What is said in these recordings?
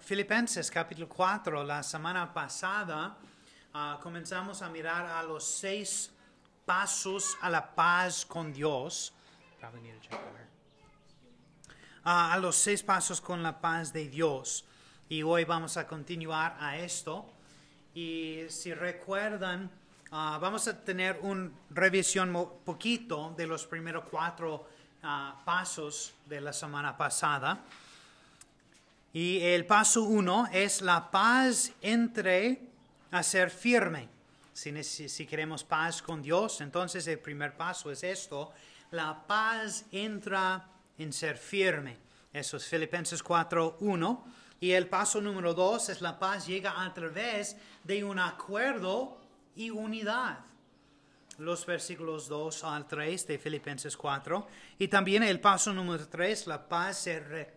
Filipenses capítulo 4, la semana pasada ah, comenzamos a mirar a los seis pasos a la paz con Dios. Ah, a los seis pasos con la paz de Dios. Y hoy vamos a continuar a esto. Y si recuerdan, ah, vamos a tener una revisión poquito de los primeros cuatro pasos de la semana pasada. Y el paso uno es la paz entre a ser firme. Si, si, queremos paz con Dios, entonces el primer paso es esto. La paz entra en ser firme. Eso es Filipenses 4, 1. Y el paso número dos es la paz llega a través de un acuerdo y unidad. Los versículos 2 al 3 de Filipenses 4. Y también el paso número 3, la paz se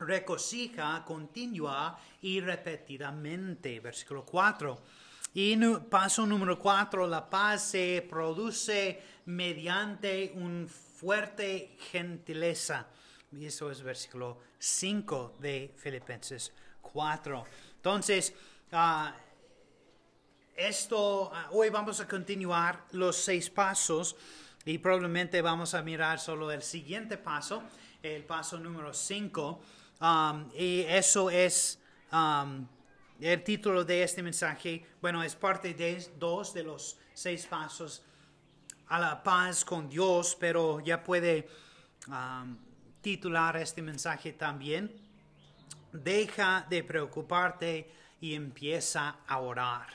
recocija continua y repetidamente. Versículo 4. Y paso número 4, la paz se produce mediante un fuerte gentileza. Y eso es versículo 5 de Filipenses 4. Entonces, ah, esto, ah, hoy vamos a continuar los seis pasos y probablemente vamos a mirar solo el siguiente paso, el paso número 5. Um, y eso es um, el título de este mensaje. Bueno, es parte de dos de los seis pasos a la paz con Dios, pero ya puede um, titular este mensaje también. Deja de preocuparte y empieza a orar.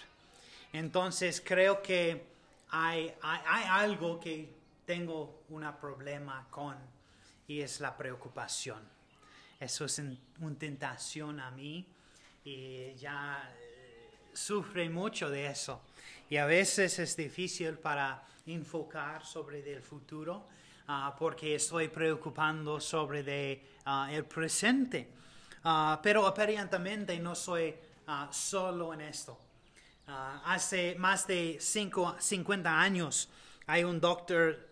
Entonces creo que hay, hay algo que tengo un problema con y es la preocupación. Eso es una tentación a mí y ya eh, sufre mucho de eso. Y a veces es difícil para enfocar sobre el futuro ah, porque estoy preocupando sobre de, ah, el presente. Ah, pero aparentemente no soy solo en esto. hace más de cinco, 50 años hay un doctor,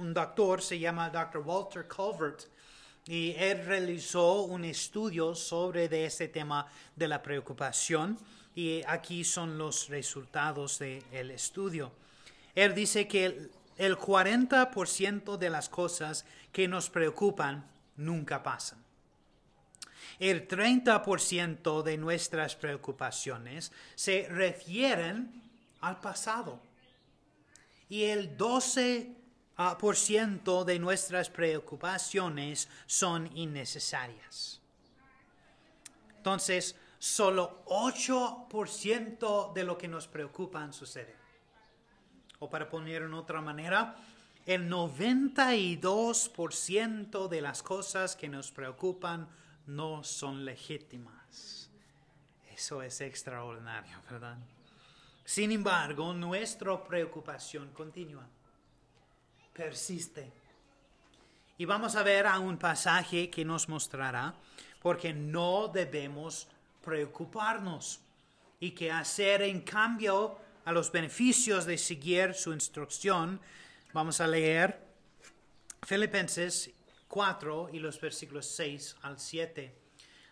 un doctor se llama Dr. Walter Culvert, y él realizó un estudio sobre de este tema de la preocupación y aquí son los resultados del estudio. Él dice que el, el 40% de las cosas que nos preocupan nunca pasan. El 30% de nuestras preocupaciones se refieren al pasado. Y el 12% por ciento de nuestras preocupaciones son innecesarias. Entonces, solo 8% de lo que nos preocupa sucede. O para poner en otra manera, el 92% de las cosas que nos preocupan no son legítimas. Eso es extraordinario, ¿verdad? Sin embargo, nuestra preocupación continúa persiste. Y vamos a ver a un pasaje que nos mostrará porque no debemos preocuparnos y que hacer en cambio a los beneficios de seguir su instrucción. Vamos a leer Filipenses 4 y los versículos 6 al 7.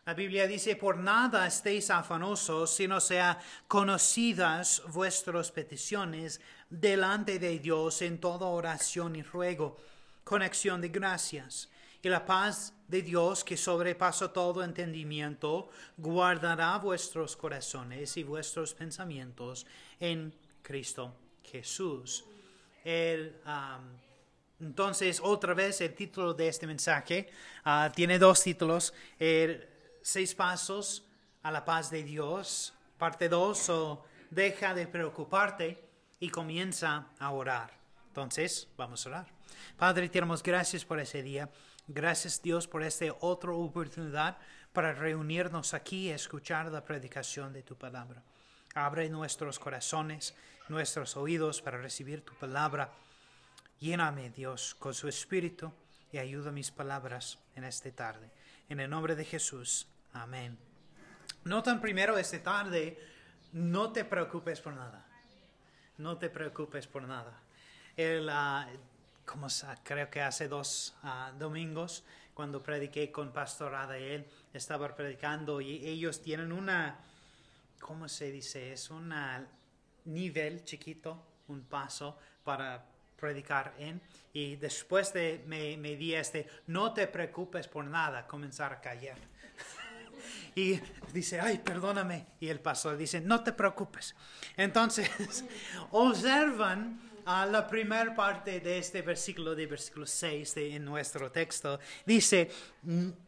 La Biblia dice, por nada estéis afanosos, sino sea conocidas vuestras peticiones delante de Dios en toda oración y ruego, con acción de gracias. Y la paz de Dios, que sobrepasa todo entendimiento, guardará vuestros corazones y vuestros pensamientos en Cristo Jesús. entonces, otra vez, el título de este mensaje ah, tiene dos títulos seis pasos a la paz de Dios. Parte dos, o deja de preocuparte y comienza a orar. Entonces, vamos a orar. Padre, te gracias por ese día. Gracias Dios por esta otra oportunidad para reunirnos aquí y escuchar la predicación de tu palabra. Abre nuestros corazones, nuestros oídos para recibir tu palabra. Lléname, Dios, con su espíritu y ayuda mis palabras en esta tarde. En el nombre de Jesús. Amén. Notan primero esta tarde, no te preocupes por nada. No te preocupes por nada. El, uh, como creo que hace dos uh, domingos, cuando prediqué con Pastor Adael, estaba predicando y ellos tienen una, ¿cómo se dice? Es un nivel chiquito, un paso para predicar en. Y después de me, me di este, no te preocupes por nada, comenzar a callar. Y dice, ay, perdóname. Y el pastor dice, no te preocupes. Entonces, observan a la primera parte de este versículo, de versículo 6 de, en nuestro texto, dice,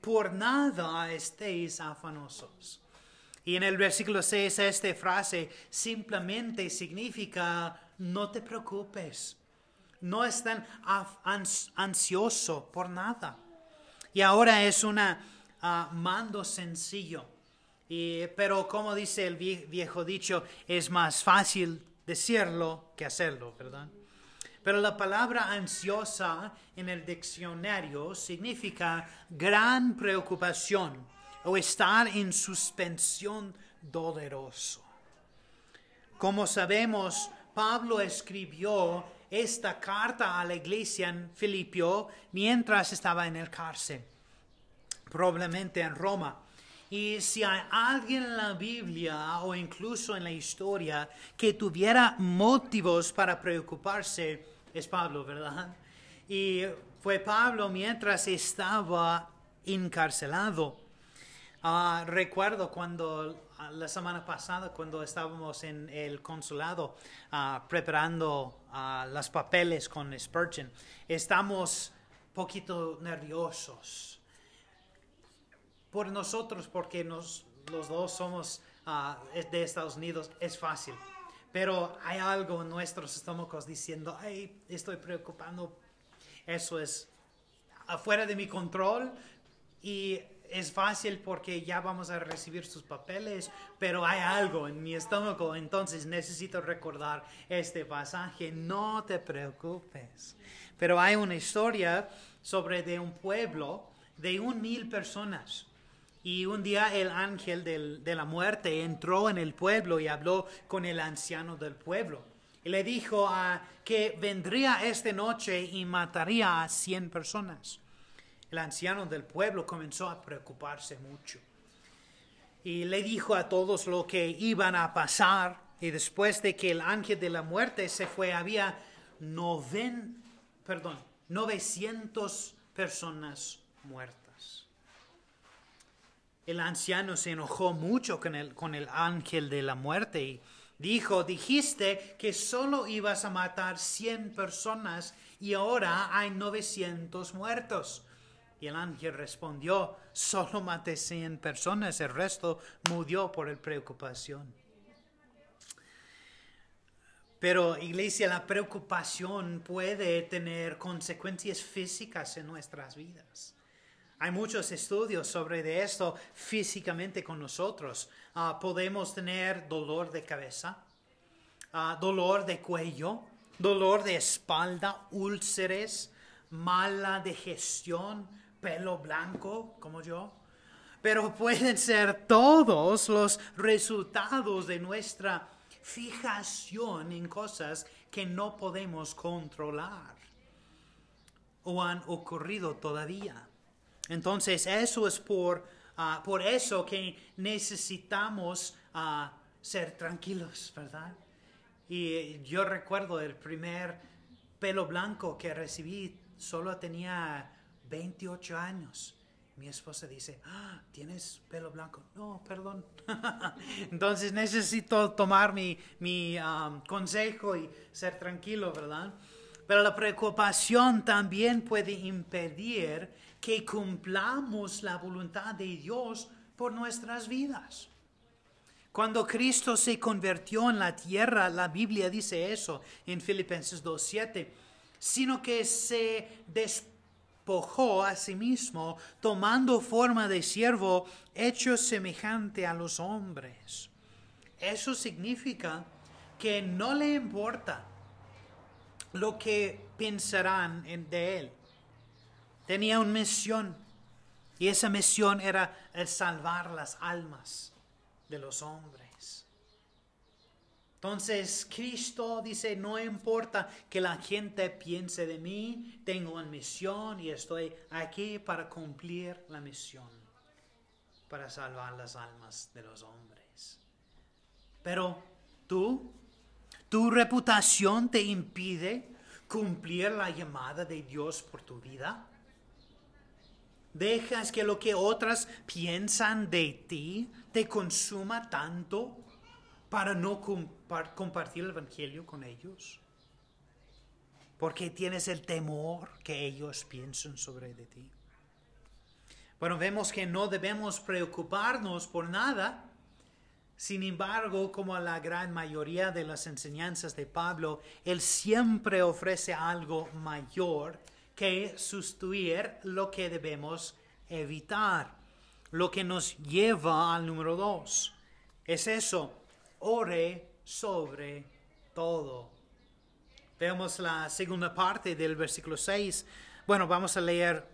por nada estéis afanosos. Y en el versículo 6 esta frase simplemente significa, no te preocupes, no están ansioso por nada. Y ahora es un uh, mando sencillo. Y, pero como dice el viejo dicho, es más fácil decirlo que hacerlo, ¿verdad? Pero la palabra ansiosa en el diccionario significa gran preocupación o estar en suspensión doloroso. Como sabemos, Pablo escribió esta carta a la iglesia en Filipio mientras estaba en el cárcel, probablemente en Roma. Y si hay alguien en la Biblia o incluso en la historia que tuviera motivos para preocuparse, es Pablo, ¿verdad? Y fue Pablo mientras estaba encarcelado. Ah, recuerdo cuando ah, la semana pasada, cuando estábamos en el consulado uh, preparando los papeles con Spurgeon, estamos poquito nerviosos por nosotros, porque nos, los dos somos ah, de Estados Unidos, es fácil. Pero hay algo en nuestros estómagos diciendo, ay, estoy preocupando. Eso es afuera de mi control y es fácil porque ya vamos a recibir sus papeles, pero hay algo en mi estómago, entonces necesito recordar este pasaje. No te preocupes. Pero hay una historia sobre de un pueblo de un mil personas y un día el ángel de la muerte entró en el pueblo y habló con el anciano del pueblo. Y le dijo a, que vendría esta noche y mataría a cien personas. El anciano del pueblo comenzó a preocuparse mucho. Y le dijo a todos lo que iban a pasar. Y después de que el ángel de la muerte se fue, había noven, perdón, 900 personas muertas. El anciano se enojó mucho con el, con el ángel de la muerte y dijo, dijiste que solo ibas a matar 100 personas y ahora hay 900 muertos. Y el ángel respondió, solo maté 100 personas, el resto murió por el preocupación. Pero iglesia, la preocupación puede tener consecuencias físicas en nuestras vidas. Hay muchos estudios sobre esto físicamente con nosotros. Ah, podemos tener dolor de cabeza, ah, dolor de cuello, dolor de espalda, úlceres, mala digestión, pelo blanco como yo. Pero pueden ser todos los resultados de nuestra fijación en cosas que no podemos controlar o han ocurrido todavía. Entonces, eso es por, ah, por eso que necesitamos ah, ser tranquilos, ¿verdad? Y yo recuerdo el primer pelo blanco que recibí, solo tenía 28 años. Mi esposa dice, ah, ¿tienes pelo blanco? No, perdón. Entonces necesito tomar mi, mi consejo y ser tranquilo, ¿verdad? Pero la preocupación también puede impedir que cumplamos la voluntad de Dios por nuestras vidas. Cuando Cristo se convirtió en la tierra, la Biblia dice eso en Filipenses 2.7. sino que se despojó a sí mismo, tomando forma de siervo, hecho semejante a los hombres. Eso significa que no le importa lo que pensarán de él. Tenía una misión y esa misión era el salvar las almas de los hombres. Entonces Cristo dice, no importa que la gente piense de mí, tengo una misión y estoy aquí para cumplir la misión, para salvar las almas de los hombres. Pero tú, tu reputación te impide cumplir la llamada de Dios por tu vida. Dejas que lo que otras piensan de ti te consuma tanto para no compartir el Evangelio con ellos. Porque tienes el temor que ellos piensen sobre de ti. Bueno, vemos que no debemos preocuparnos por nada. Sin embargo, como la gran mayoría de las enseñanzas de Pablo, él siempre ofrece algo mayor que sustituir lo que debemos evitar. Lo que nos lleva al número dos. Es eso, ore sobre todo. Vemos la segunda parte del versículo 6. Bueno, vamos a leer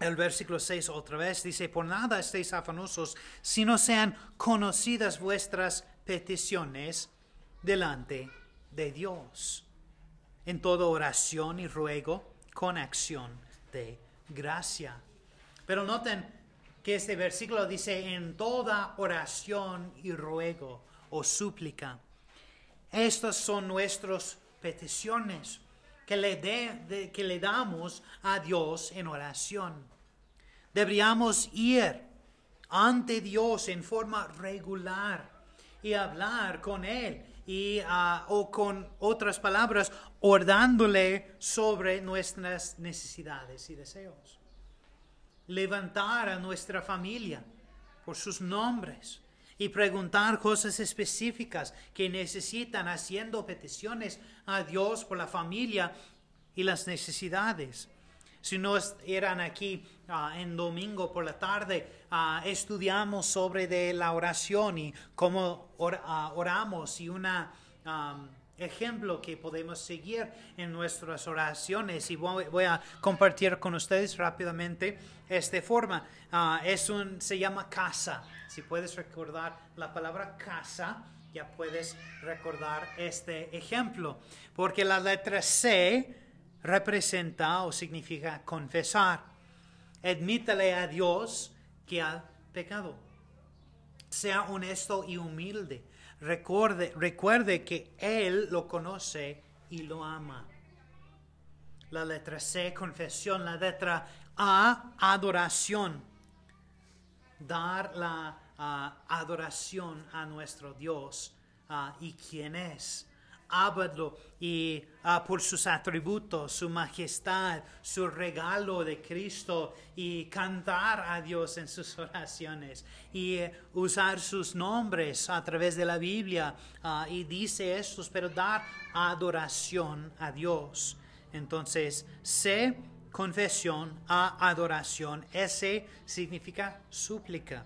el versículo 6 otra vez. Dice, por nada estéis afanosos, si no sean conocidas vuestras peticiones delante de Dios. En toda oración y ruego con acción de gracia. Pero noten que este versículo dice en toda oración y ruego o súplica. Estas son nuestras peticiones que le, que le damos a Dios en oración. Deberíamos ir ante Dios en forma regular y hablar con Él y, ah, o con otras palabras, ordándole sobre nuestras necesidades y deseos. Levantar a nuestra familia por sus nombres y preguntar cosas específicas que necesitan haciendo peticiones a Dios por la familia y las necesidades. Si no eran aquí ah, en domingo por la tarde, ah, estudiamos sobre la oración y cómo ah, oramos y un ejemplo que podemos seguir en nuestras oraciones. Y voy, a compartir con ustedes rápidamente esta forma. es un, se llama casa. Si puedes recordar la palabra casa, ya puedes recordar este ejemplo. Porque la letra C representa o significa confesar. Admítale a Dios que ha pecado. Sea honesto y humilde. Recuerde, recuerde que Él lo conoce y lo ama. La letra C, confesión. La letra A, adoración. Dar la ah, adoración a nuestro Dios ah, y quién es hábalo y ah, por sus atributos, su majestad, su regalo de Cristo y cantar a Dios en sus oraciones y eh, usar sus nombres a través de la Biblia ah, y dice esto, pero dar adoración a Dios. Entonces, C, confesión, A, adoración, S significa súplica.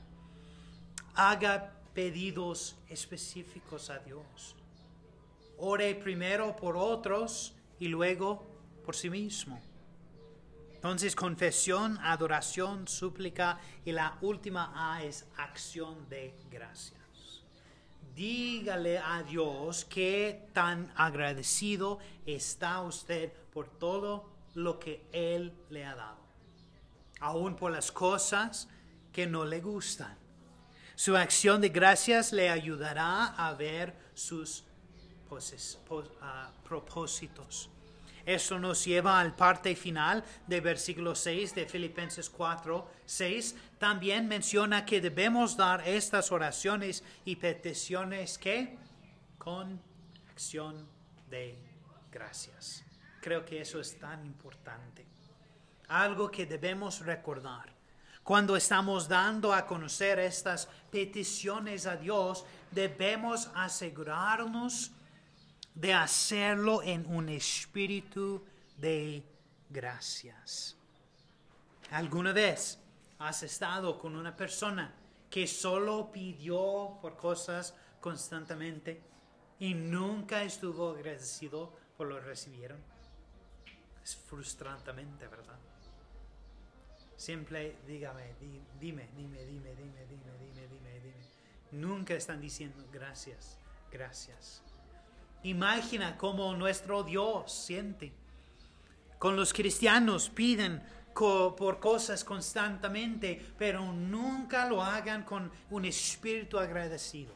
Haga pedidos específicos a Dios ore primero por otros y luego por sí mismo. Entonces, confesión, adoración, súplica y la última A es acción de gracias. Dígale a Dios que tan agradecido está usted por todo lo que Él le ha dado, aún por las cosas que no le gustan. Su acción de gracias le ayudará a ver sus propósitos. Eso nos lleva al parte final del versículo 6 de Filipenses 4, 6. También menciona que debemos dar estas oraciones y peticiones que con acción de gracias. Creo que eso es tan importante. Algo que debemos recordar. Cuando estamos dando a conocer estas peticiones a Dios, debemos asegurarnos de hacerlo en un espíritu de gracias. ¿Alguna vez has estado con una persona que solo pidió por cosas constantemente y nunca estuvo agradecido por lo que recibieron? Es frustrantemente, ¿verdad? Siempre dígame, dime, dime, dime, dime, dime, dime, dime, dime. Nunca están diciendo gracias, gracias. Imagina cómo nuestro Dios siente. Con los cristianos piden por cosas constantemente, pero nunca lo hagan con un espíritu agradecido.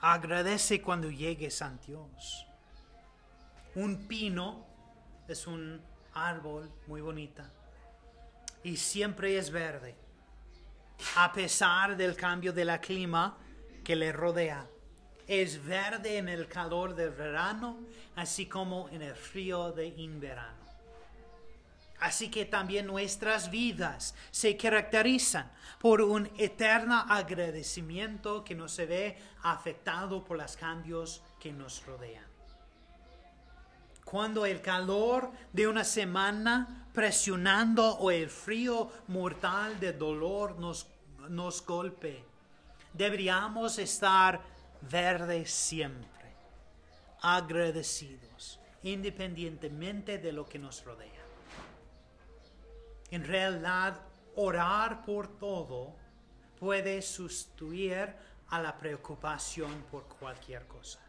Agradece cuando llegues a Dios. Un pino es un árbol muy bonita y siempre es verde, a pesar del cambio de la clima que le rodea. Es verde en el calor del verano, así como en el frío de invierno. Así que también nuestras vidas se caracterizan por un eterno agradecimiento que no se ve afectado por los cambios que nos rodean. Cuando el calor de una semana presionando o el frío mortal de dolor nos, nos golpe, deberíamos estar verdes siempre, agradecidos, independientemente de lo que nos rodea. En realidad, orar por todo puede sustituir a la preocupación por cualquier cosa.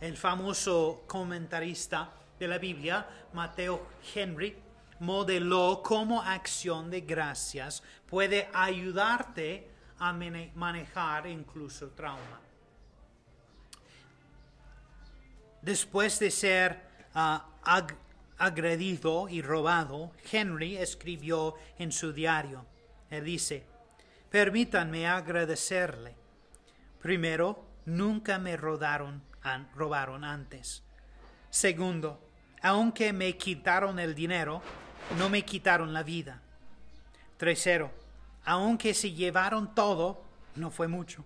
El famoso comentarista de la Biblia, Mateo Henry, modeló cómo acción de gracias puede ayudarte a manejar incluso trauma. Después de ser uh, agredido y robado, Henry escribió en su diario. Él dice, permítanme agradecerle. Primero, nunca me robaron, robaron antes. Segundo, aunque me quitaron el dinero, no me quitaron la vida. Tercero, aunque se llevaron todo, no fue mucho.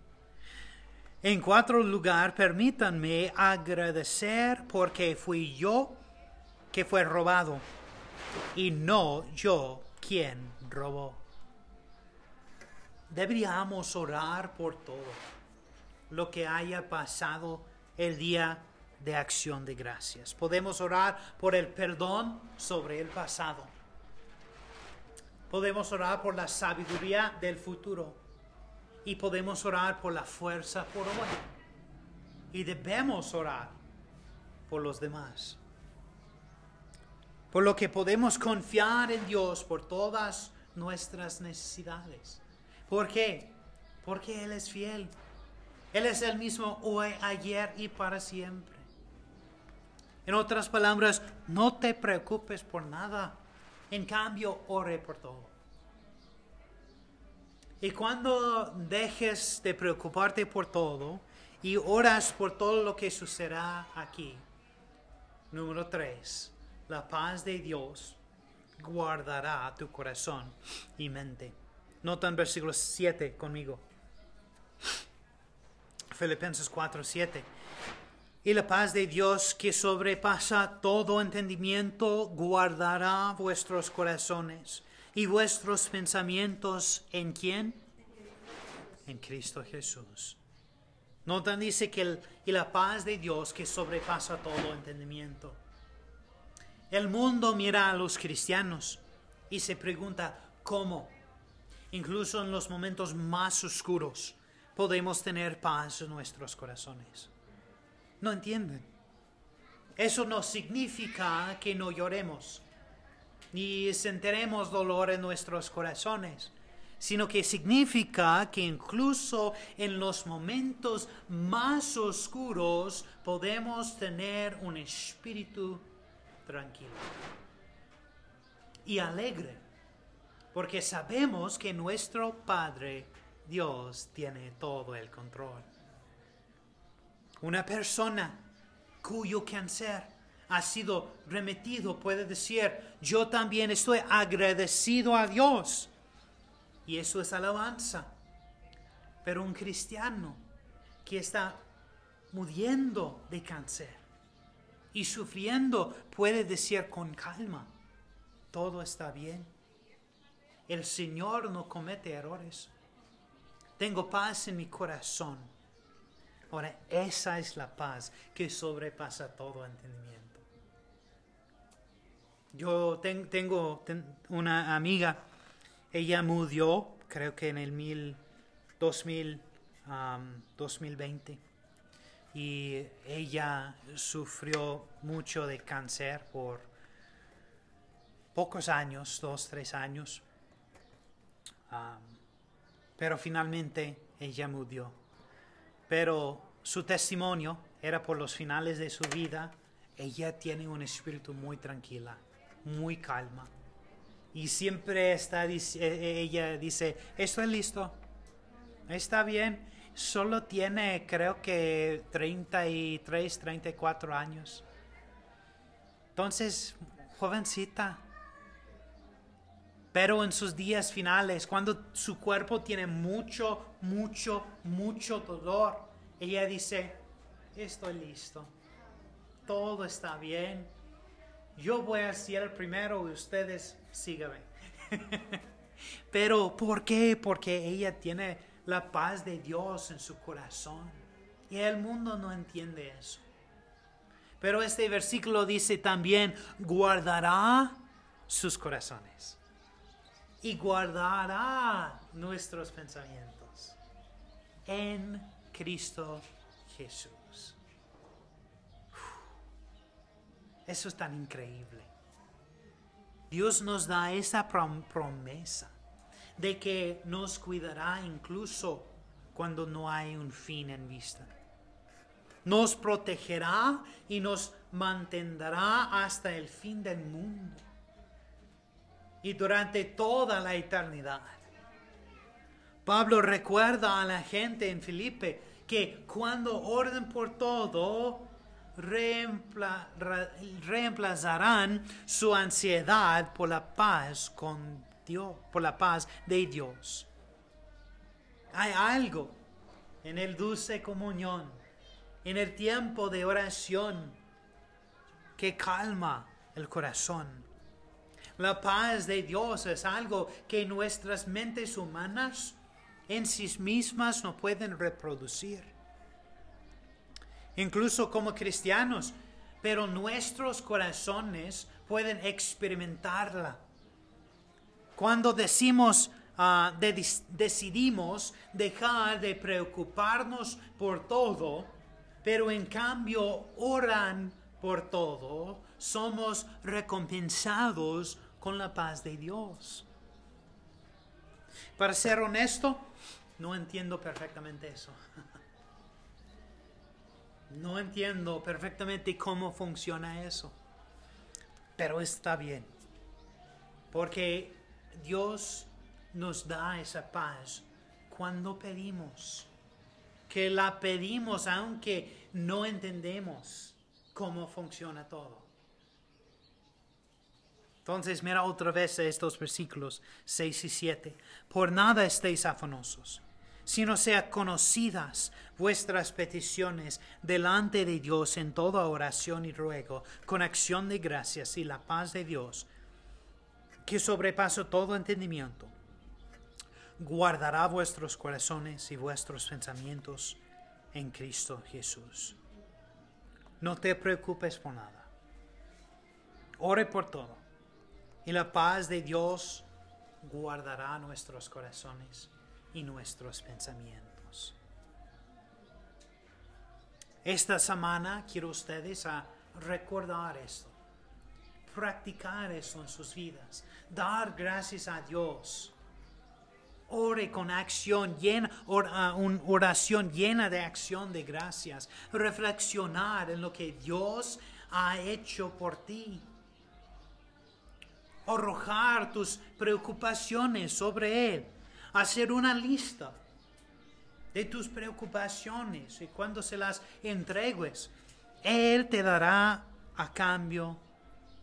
En cuarto lugar, permítanme agradecer porque fui yo que fue robado y no yo quien robó. Deberíamos orar por todo lo que haya pasado el día de acción de gracias. Podemos orar por el perdón sobre el pasado. Podemos orar por la sabiduría del futuro. Y podemos orar por la fuerza por hoy. Y debemos orar por los demás por lo que podemos confiar en Dios por todas nuestras necesidades. ¿Por qué? Porque Él es fiel. Él es el mismo hoy, ayer y para siempre. En otras palabras, no te preocupes por nada. En cambio, ore por todo. Y cuando dejes de preocuparte por todo y oras por todo lo que sucederá aquí, número tres, la paz de Dios guardará tu corazón y mente. Nota en versículo 7 conmigo. Filipenses 4, 7. Y la paz de Dios que sobrepasa todo entendimiento guardará vuestros corazones y vuestros pensamientos en quién? En Cristo Jesús. Notan dice que el, y la paz de Dios que sobrepasa todo entendimiento. El mundo mira a los cristianos y se pregunta cómo, incluso en los momentos más oscuros, podemos tener paz en nuestros corazones. No entienden. Eso no significa que no lloremos ni sentiremos dolor en nuestros corazones, sino que significa que incluso en los momentos más oscuros podemos tener un espíritu tranquilo y alegre, porque sabemos que nuestro Padre Dios tiene todo el control. Una persona cuyo cáncer ha sido remitido puede decir, yo también estoy agradecido a Dios. Y eso es alabanza. Pero un cristiano que está muriendo de cáncer y sufriendo, puede decir con calma, todo está bien. El Señor no comete errores. Tengo paz en mi corazón. Ahora, esa es la paz que sobrepasa todo entendimiento. Yo tengo una amiga, ella murió, creo que en el mil, 2000, 2020, y ella sufrió mucho de cáncer por pocos años, dos, tres años, pero finalmente ella murió. Pero su testimonio era por los finales de su vida, ella tiene un espíritu muy tranquila muy calma. Y siempre está, e, e, ella dice, estoy listo, está bien, solo tiene creo que 33, 34 años. Entonces, jovencita, pero en sus días finales, cuando su cuerpo tiene mucho, mucho, mucho dolor, ella dice, estoy listo, todo está bien, yo voy a ser el primero y ustedes síganme. Pero ¿por qué? Porque ella tiene la paz de Dios en su corazón. Y el mundo no entiende eso. Pero este versículo dice también, guardará sus corazones y guardará nuestros pensamientos en Cristo Jesús. Eso es tan increíble. Dios nos da esa promesa de que nos cuidará incluso cuando no hay un fin en vista. Nos protegerá y nos mantendrá hasta el fin del mundo y durante toda la eternidad. Pablo recuerda a la gente en Filipe que cuando orden por todo, reemplazarán su ansiedad por la paz con Dios, por la paz de Dios. Hay algo en el dulce comunión, en el tiempo de oración que calma el corazón. La paz de Dios es algo que nuestras mentes humanas en sí mismas no pueden reproducir incluso como cristianos, pero nuestros corazones pueden experimentarla. Cuando decimos, ah, decidimos dejar de preocuparnos por todo, pero en cambio oran por todo, somos recompensados con la paz de Dios. Para ser honesto, no entiendo perfectamente eso. No entiendo perfectamente cómo funciona eso, pero está bien, porque Dios nos da esa paz cuando pedimos, que la pedimos aunque no entendemos cómo funciona todo. Entonces mira otra vez estos versículos 6 y 7. Por nada estéis afanosos sino sea conocidas vuestras peticiones delante de Dios en toda oración y ruego, con acción de gracias y la paz de Dios, que sobrepasa todo entendimiento, guardará vuestros corazones y vuestros pensamientos en Cristo Jesús. No te preocupes por nada. Ore por todo. Y la paz de Dios guardará nuestros corazones y nuestros pensamientos. Esta semana quiero ustedes a recordar esto, practicar eso en sus vidas, dar gracias a Dios. Ore con acción llena, una oración llena de acción de gracias. Reflexionar en lo que Dios ha hecho por ti. Arrojar tus preocupaciones sobre Él hacer una lista de tus preocupaciones y cuando se las entregues, Él te dará a cambio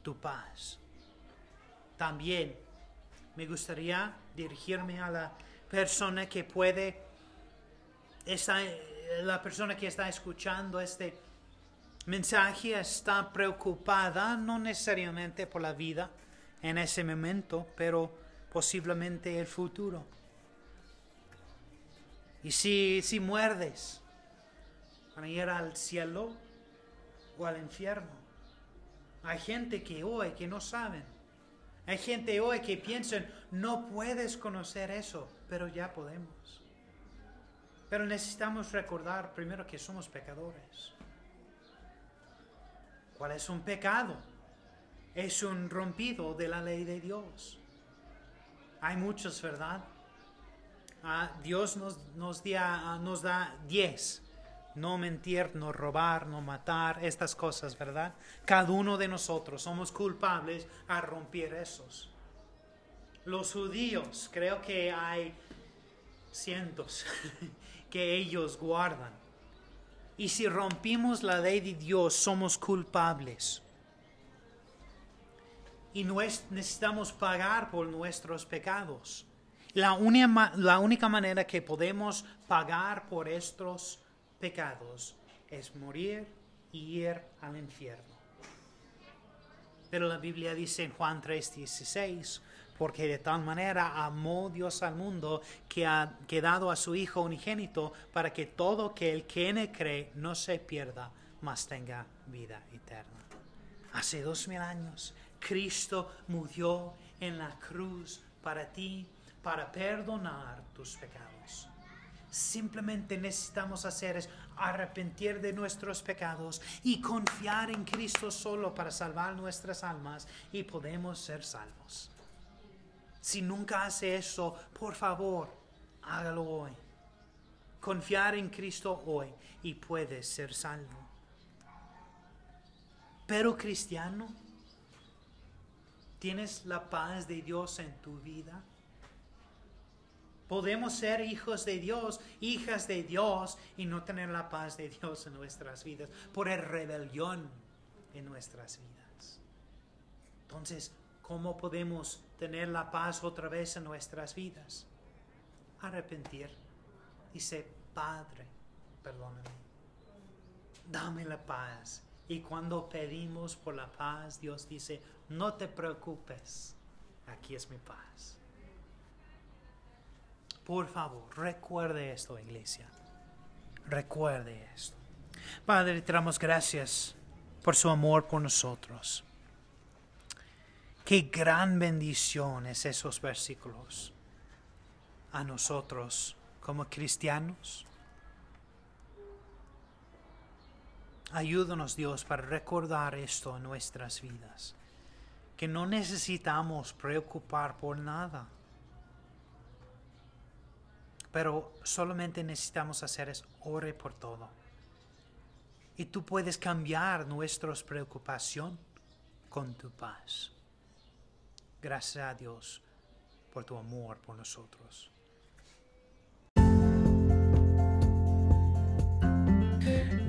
tu paz. También me gustaría dirigirme a la persona que puede, la persona que está escuchando este mensaje está preocupada, no necesariamente por la vida en ese momento, pero posiblemente el futuro. Y si, si muerdes, para al cielo o al infierno. Hay gente que hoy que no saben. Hay gente hoy que piensan, no puedes conocer eso, pero ya podemos. Pero necesitamos recordar primero que somos pecadores. ¿Cuál es un pecado? Es un rompido de la ley de Dios. Hay muchos, ¿verdad? Ah, Dios nos, nos, ah, nos da diez. No mentir, no robar, no matar, estas cosas, ¿verdad? Cada uno de nosotros somos culpables a romper esos. Los judíos, creo que hay cientos que ellos guardan. Y si rompimos la ley de Dios, somos culpables. Y necesitamos pagar por nuestros pecados. La, la única manera que podemos pagar por estos pecados es morir y ir al infierno. Pero la Biblia dice en Juan 3:16, porque de tal manera amó Dios al mundo que ha quedado a su Hijo unigénito para que todo que en cree no se pierda, mas tenga vida eterna. Hace dos mil años, Cristo murió en la cruz para ti, para perdonar tus pecados. Simplemente necesitamos hacer es arrepentir de nuestros pecados y confiar en Cristo solo para salvar nuestras almas y podemos ser salvos. Si nunca hace eso, por favor, hágalo hoy. Confiar en Cristo hoy y puedes ser salvo. Pero cristiano, ¿tienes la paz de Dios en tu vida? Podemos ser hijos de Dios, hijas de Dios y no tener la paz de Dios en nuestras vidas por el rebelión en nuestras vidas. Entonces, ¿cómo podemos tener la paz otra vez en nuestras vidas. Arrepentir. Dice, Padre, perdóname. Dame la paz. Y cuando pedimos por la paz, Dios dice, no te preocupes, aquí es mi paz. Por favor, recuerde esto, iglesia. Recuerde esto. Padre, te damos gracias por su amor por nosotros. Qué gran bendición es esos versículos a nosotros como cristianos. Ayúdanos Dios para recordar esto en nuestras vidas, que no necesitamos preocupar por nada, pero solamente necesitamos hacer es ore por todo. Y tú puedes cambiar nuestras preocupación con tu paz. Gracias a Dios por tu amor por nosotros.